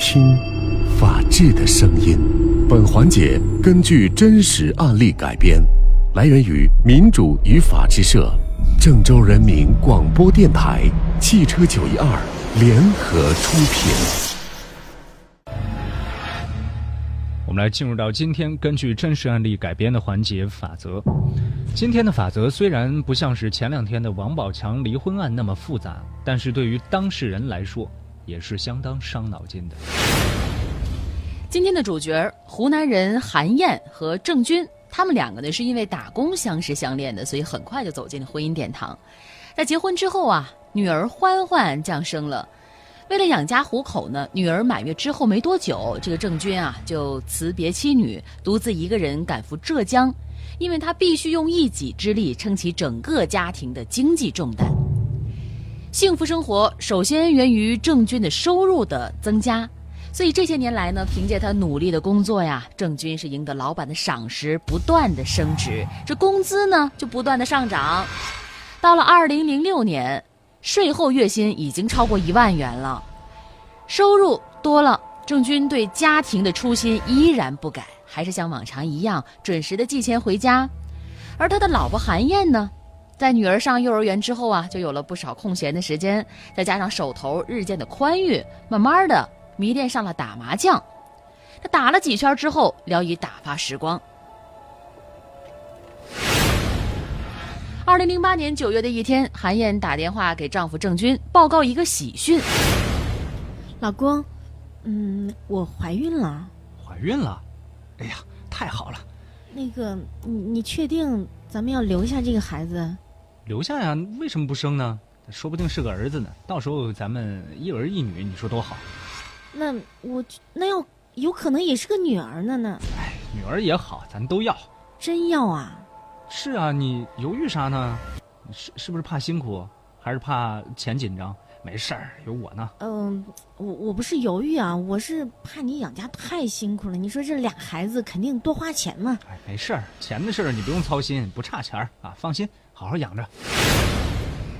听，法治的声音。本环节根据真实案例改编，来源于民主与法治社、郑州人民广播电台、汽车九一二联合出品。我们来进入到今天根据真实案例改编的环节法则。今天的法则虽然不像是前两天的王宝强离婚案那么复杂，但是对于当事人来说也是相当伤脑筋的。今天的主角湖南人韩燕和郑军，他们两个呢是因为打工相识相恋的，所以很快就走进了婚姻殿堂。在结婚之后啊，女儿欢欢降生了。为了养家糊口呢，女儿满月之后没多久，这个郑军啊就辞别妻女，独自一个人赶赴浙江，因为他必须用一己之力撑起整个家庭的经济重担。幸福生活首先源于郑军的收入的增加。所以这些年来呢，凭借他努力的工作呀，郑军是赢得老板的赏识，不断的升职，这工资呢就不断的上涨。到了二零零六年，税后月薪已经超过一万元了，收入多了，郑军对家庭的初心依然不改，还是像往常一样准时的寄钱回家。而他的老婆韩燕呢，在女儿上幼儿园之后啊，就有了不少空闲的时间，再加上手头日渐的宽裕，慢慢的。迷恋上了打麻将，他打了几圈之后，聊以打发时光。二零零八年九月的一天，韩燕打电话给丈夫郑军报告一个喜讯：“老公，嗯，我怀孕了。”“怀孕了？哎呀，太好了！”“那个，你你确定咱们要留下这个孩子？”“留下呀，为什么不生呢？说不定是个儿子呢。到时候咱们一儿一女，你说多好。”那我那要有可能也是个女儿呢呢？哎，女儿也好，咱都要。真要啊？是啊，你犹豫啥呢？是是不是怕辛苦，还是怕钱紧张？没事儿，有我呢。嗯，我我不是犹豫啊，我是怕你养家太辛苦了。你说这俩孩子肯定多花钱嘛。哎，没事儿，钱的事儿你不用操心，不差钱儿啊，放心，好好养着。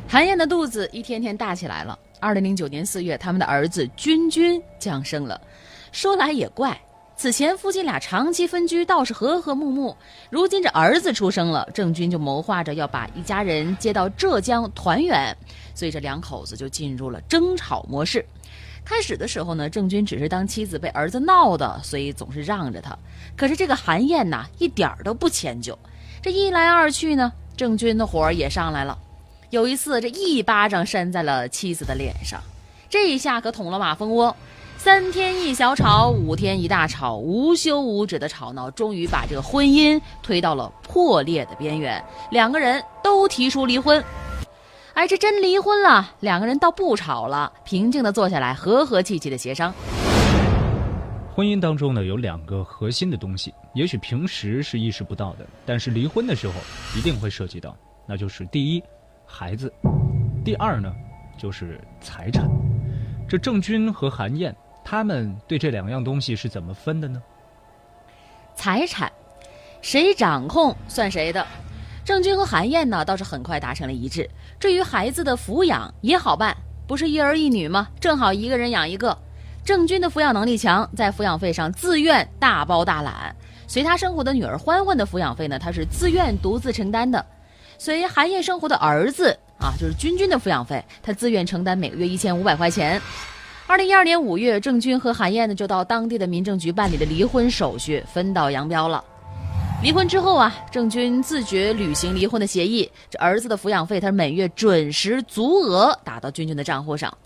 韩燕的肚子一天天大起来了。二零零九年四月，他们的儿子君君降生了。说来也怪，此前夫妻俩长期分居，倒是和和睦睦。如今这儿子出生了，郑军就谋划着要把一家人接到浙江团圆，所以这两口子就进入了争吵模式。开始的时候呢，郑军只是当妻子被儿子闹的，所以总是让着他。可是这个韩燕呐，一点儿都不迁就。这一来二去呢，郑军的火也上来了。有一次，这一巴掌扇在了妻子的脸上，这一下可捅了马蜂窝。三天一小吵，五天一大吵，无休无止的吵闹，终于把这个婚姻推到了破裂的边缘。两个人都提出离婚。哎，这真离婚了，两个人倒不吵了，平静的坐下来，和和气气的协商。婚姻当中呢，有两个核心的东西，也许平时是意识不到的，但是离婚的时候一定会涉及到，那就是第一。孩子，第二呢，就是财产。这郑军和韩燕他们对这两样东西是怎么分的呢？财产，谁掌控算谁的。郑军和韩燕呢，倒是很快达成了一致。至于孩子的抚养也好办，不是一儿一女吗？正好一个人养一个。郑军的抚养能力强，在抚养费上自愿大包大揽。随他生活的女儿欢欢的抚养费呢，他是自愿独自承担的。随韩燕生活的儿子啊，就是君君的抚养费，他自愿承担每个月一千五百块钱。二零一二年五月，郑军和韩燕呢就到当地的民政局办理了离婚手续，分道扬镳了。离婚之后啊，郑军自觉履行离婚的协议，这儿子的抚养费他每月准时足额打到君君的账户上。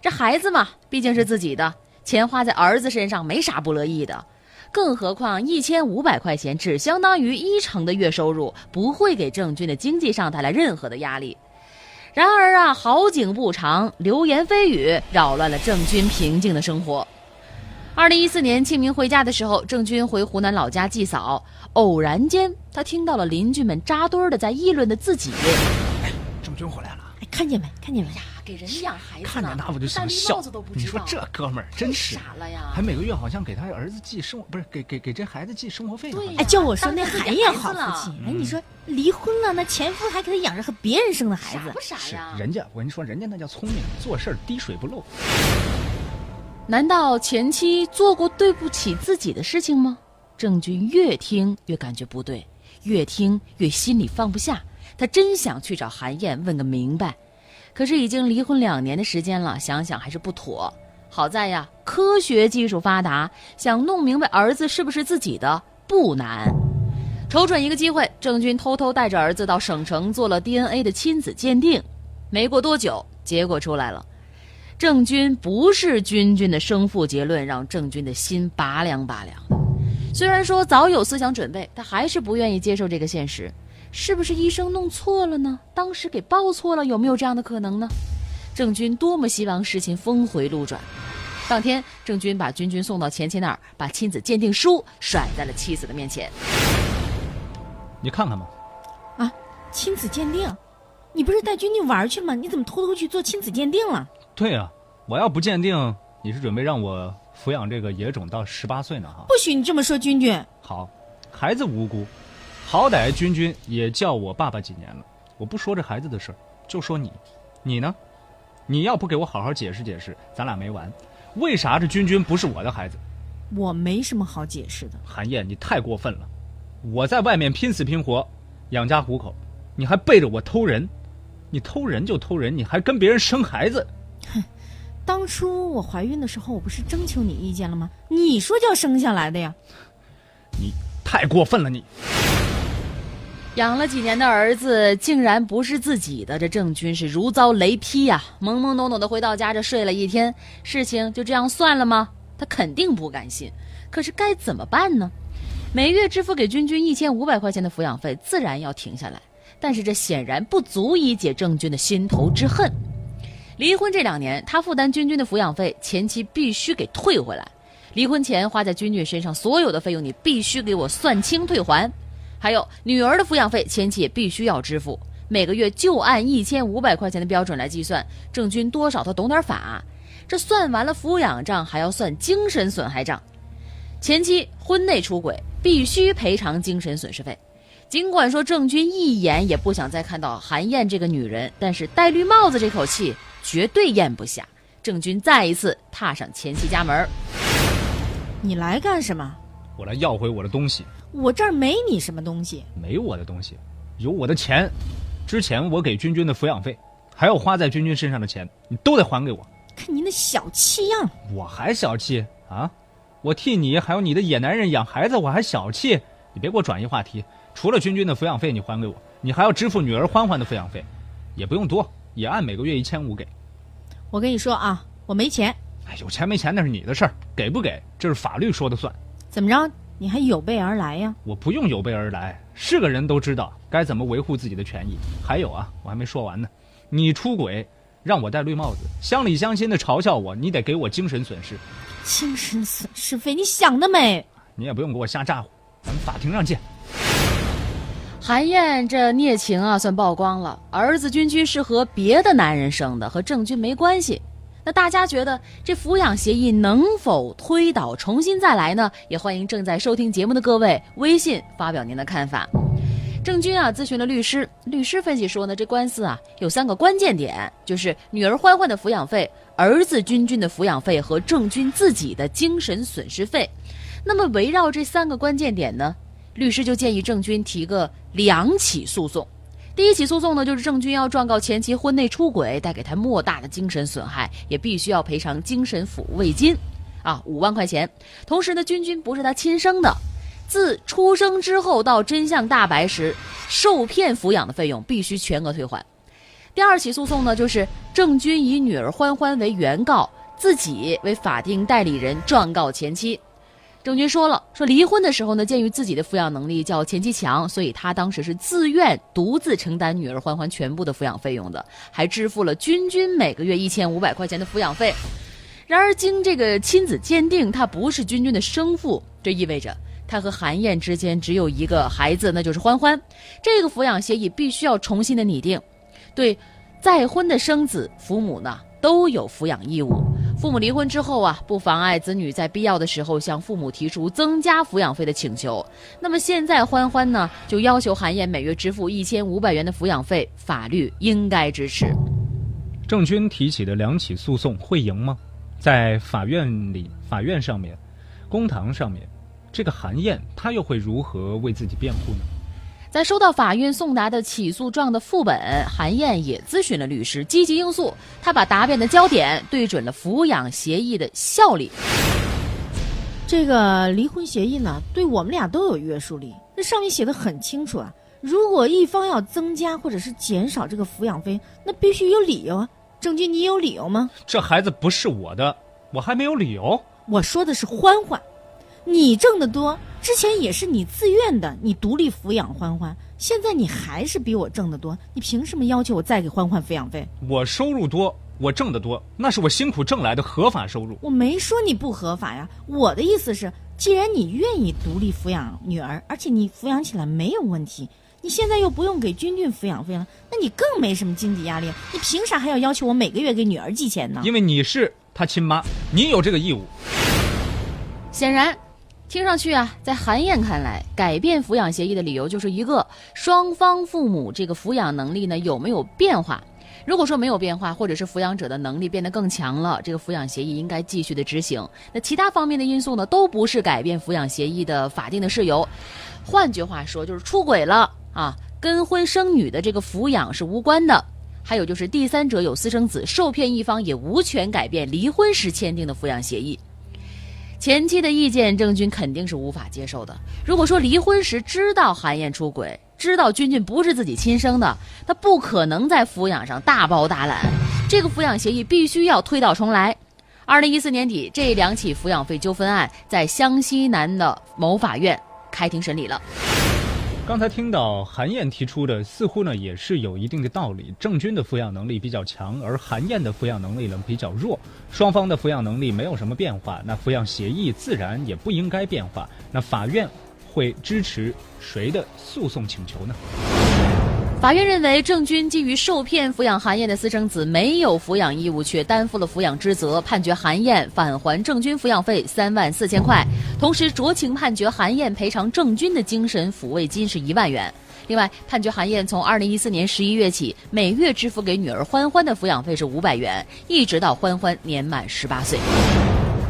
这孩子嘛，毕竟是自己的，钱花在儿子身上没啥不乐意的。更何况一千五百块钱只相当于一成的月收入，不会给郑军的经济上带来任何的压力。然而啊，好景不长，流言蜚语扰乱了郑军平静的生活。二零一四年清明回家的时候，郑军回湖南老家祭扫，偶然间他听到了邻居们扎堆的在议论的自己。哎，郑军回来了，哎，看见没？看见没？给人养孩子，看着那不就想笑？你说这哥们儿真是傻了呀！还每个月好像给他儿子寄生活，不是给给给这孩子寄生活费。哎，叫我说那韩燕好福气。哎，你说离婚了，那前夫还给他养着和别人生的孩子，不傻呀？人家我跟你说，人家那叫聪明，做事滴水不漏。难道前妻做过对不起自己的事情吗？郑钧越听越感觉不对，越听越心里放不下。他真想去找韩燕问个明白，可是已经离婚两年的时间了，想想还是不妥。好在呀，科学技术发达，想弄明白儿子是不是自己的不难。瞅准一个机会，郑钧偷偷带着儿子到省城做了 DNA 的亲子鉴定。没过多久，结果出来了。郑钧不是君君的生父，结论让郑钧的心拔凉拔凉的。虽然说早有思想准备，他还是不愿意接受这个现实。是不是医生弄错了呢？当时给报错了，有没有这样的可能呢？郑钧多么希望事情峰回路转。当天，郑钧把君君送到前妻那儿，把亲子鉴定书甩在了妻子的面前。你看看吧，啊，亲子鉴定，你不是带君君玩去吗？你怎么偷偷去做亲子鉴定了？对啊，我要不鉴定，你是准备让我抚养这个野种到十八岁呢？哈，不许你这么说，君君。好，孩子无辜，好歹君君也叫我爸爸几年了。我不说这孩子的事儿，就说你，你呢？你要不给我好好解释解释，咱俩没完。为啥这君君不是我的孩子？我没什么好解释的。韩燕，你太过分了！我在外面拼死拼活养家糊口，你还背着我偷人，你偷人就偷人，你还跟别人生孩子。哼，当初我怀孕的时候，我不是征求你意见了吗？你说叫生下来的呀。你太过分了，你。养了几年的儿子竟然不是自己的，这郑军是如遭雷劈呀！懵懵懂懂的回到家，这睡了一天，事情就这样算了吗？他肯定不甘心，可是该怎么办呢？每月支付给君君一千五百块钱的抚养费，自然要停下来。但是这显然不足以解郑军的心头之恨。离婚这两年，他负担君君的抚养费，前妻必须给退回来。离婚前花在君君身上所有的费用，你必须给我算清退还。还有女儿的抚养费，前妻也必须要支付，每个月就按一千五百块钱的标准来计算。郑钧多少他懂点法，这算完了抚养账，还要算精神损害账。前妻婚内出轨。必须赔偿精神损失费。尽管说郑钧一眼也不想再看到韩燕这个女人，但是戴绿帽子这口气绝对咽不下。郑钧再一次踏上前妻家门。你来干什么？我来要回我的东西。我这儿没你什么东西。没我的东西，有我的钱。之前我给君君的抚养费，还有花在君君身上的钱，你都得还给我。看您那小气样，我还小气啊？我替你还有你的野男人养孩子，我还小气？你别给我转移话题。除了君君的抚养费你还给我，你还要支付女儿欢欢的抚养费，也不用多，也按每个月一千五给。我跟你说啊，我没钱。哎，有钱没钱那是你的事儿，给不给这是法律说的算。怎么着？你还有备而来呀？我不用有备而来，是个人都知道该怎么维护自己的权益。还有啊，我还没说完呢，你出轨让我戴绿帽子，乡里乡亲的嘲笑我，你得给我精神损失。精神损失费，你想得美！你也不用给我瞎咋呼，咱们法庭上见。韩燕这孽情啊，算曝光了。儿子君君是和别的男人生的，和郑钧没关系。那大家觉得这抚养协议能否推倒重新再来呢？也欢迎正在收听节目的各位微信发表您的看法。郑钧啊，咨询了律师，律师分析说呢，这官司啊有三个关键点，就是女儿欢欢的抚养费、儿子君君的抚养费和郑钧自己的精神损失费。那么围绕这三个关键点呢，律师就建议郑钧提个两起诉讼。第一起诉讼呢，就是郑钧要状告前妻婚内出轨，带给他莫大的精神损害，也必须要赔偿精神抚慰金，啊，五万块钱。同时呢，君君不是他亲生的。自出生之后到真相大白时，受骗抚养的费用必须全额退还。第二起诉讼呢，就是郑钧以女儿欢欢为原告，自己为法定代理人状告前妻。郑钧说了，说离婚的时候呢，鉴于自己的抚养能力较前妻强，所以他当时是自愿独自承担女儿欢欢全部的抚养费用的，还支付了君君每个月一千五百块钱的抚养费。然而经这个亲子鉴定，他不是君君的生父，这意味着。他和韩燕之间只有一个孩子，那就是欢欢。这个抚养协议必须要重新的拟定。对再婚的生子，父母呢都有抚养义务。父母离婚之后啊，不妨碍子女在必要的时候向父母提出增加抚养费的请求。那么现在欢欢呢，就要求韩燕每月支付一千五百元的抚养费，法律应该支持。郑钧提起的两起诉讼会赢吗？在法院里、法院上面、公堂上面，这个韩燕她又会如何为自己辩护呢？在收到法院送达的起诉状的副本，韩燕也咨询了律师，积极应诉。她把答辩的焦点对准了抚养协议的效力。这个离婚协议呢，对我们俩都有约束力。这上面写的很清楚啊，如果一方要增加或者是减少这个抚养费，那必须有理由啊。郑钧，你有理由吗？这孩子不是我的，我还没有理由。我说的是欢欢，你挣得多，之前也是你自愿的，你独立抚养欢欢，现在你还是比我挣得多，你凭什么要求我再给欢欢抚养费？我收入多，我挣得多，那是我辛苦挣来的合法收入。我没说你不合法呀，我的意思是，既然你愿意独立抚养女儿，而且你抚养起来没有问题。你现在又不用给君君抚养费了，那你更没什么经济压力。你凭啥还要要求我每个月给女儿寄钱呢？因为你是他亲妈，你有这个义务。显然，听上去啊，在韩燕看来，改变抚养协议的理由就是一个双方父母这个抚养能力呢有没有变化。如果说没有变化，或者是抚养者的能力变得更强了，这个抚养协议应该继续的执行。那其他方面的因素呢，都不是改变抚养协议的法定的事由。换句话说，就是出轨了。啊，跟婚生女的这个抚养是无关的。还有就是第三者有私生子，受骗一方也无权改变离婚时签订的抚养协议。前妻的意见，郑军肯定是无法接受的。如果说离婚时知道韩燕出轨，知道君君不是自己亲生的，他不可能在抚养上大包大揽。这个抚养协议必须要推倒重来。二零一四年底，这两起抚养费纠纷案在湘西南的某法院开庭审理了。刚才听到韩燕提出的，似乎呢也是有一定的道理。郑军的抚养能力比较强，而韩燕的抚养能力呢比较弱，双方的抚养能力没有什么变化，那抚养协议自然也不应该变化。那法院会支持谁的诉讼请求呢？法院认为，郑军基于受骗抚养韩燕的私生子没有抚养义务，却担负了抚养之责，判决韩燕返还郑军抚养费三万四千块，同时酌情判决韩燕赔偿郑军的精神抚慰金是一万元。另外，判决韩燕从二零一四年十一月起，每月支付给女儿欢欢的抚养费是五百元，一直到欢欢年满十八岁。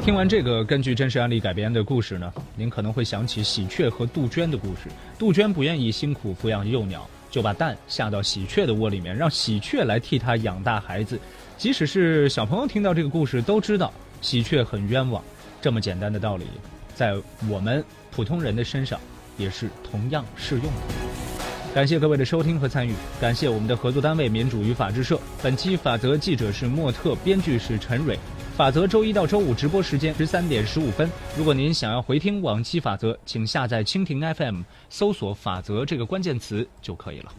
听完这个根据真实案例改编的故事呢，您可能会想起喜鹊和杜鹃的故事。杜鹃不愿意辛苦抚养幼鸟。就把蛋下到喜鹊的窝里面，让喜鹊来替他养大孩子。即使是小朋友听到这个故事，都知道喜鹊很冤枉。这么简单的道理，在我们普通人的身上也是同样适用的。感谢各位的收听和参与，感谢我们的合作单位民主与法制社。本期法则记者是莫特，编剧是陈蕊。法则周一到周五直播时间十三点十五分。如果您想要回听往期法则，请下载蜻蜓 FM，搜索“法则”这个关键词就可以了。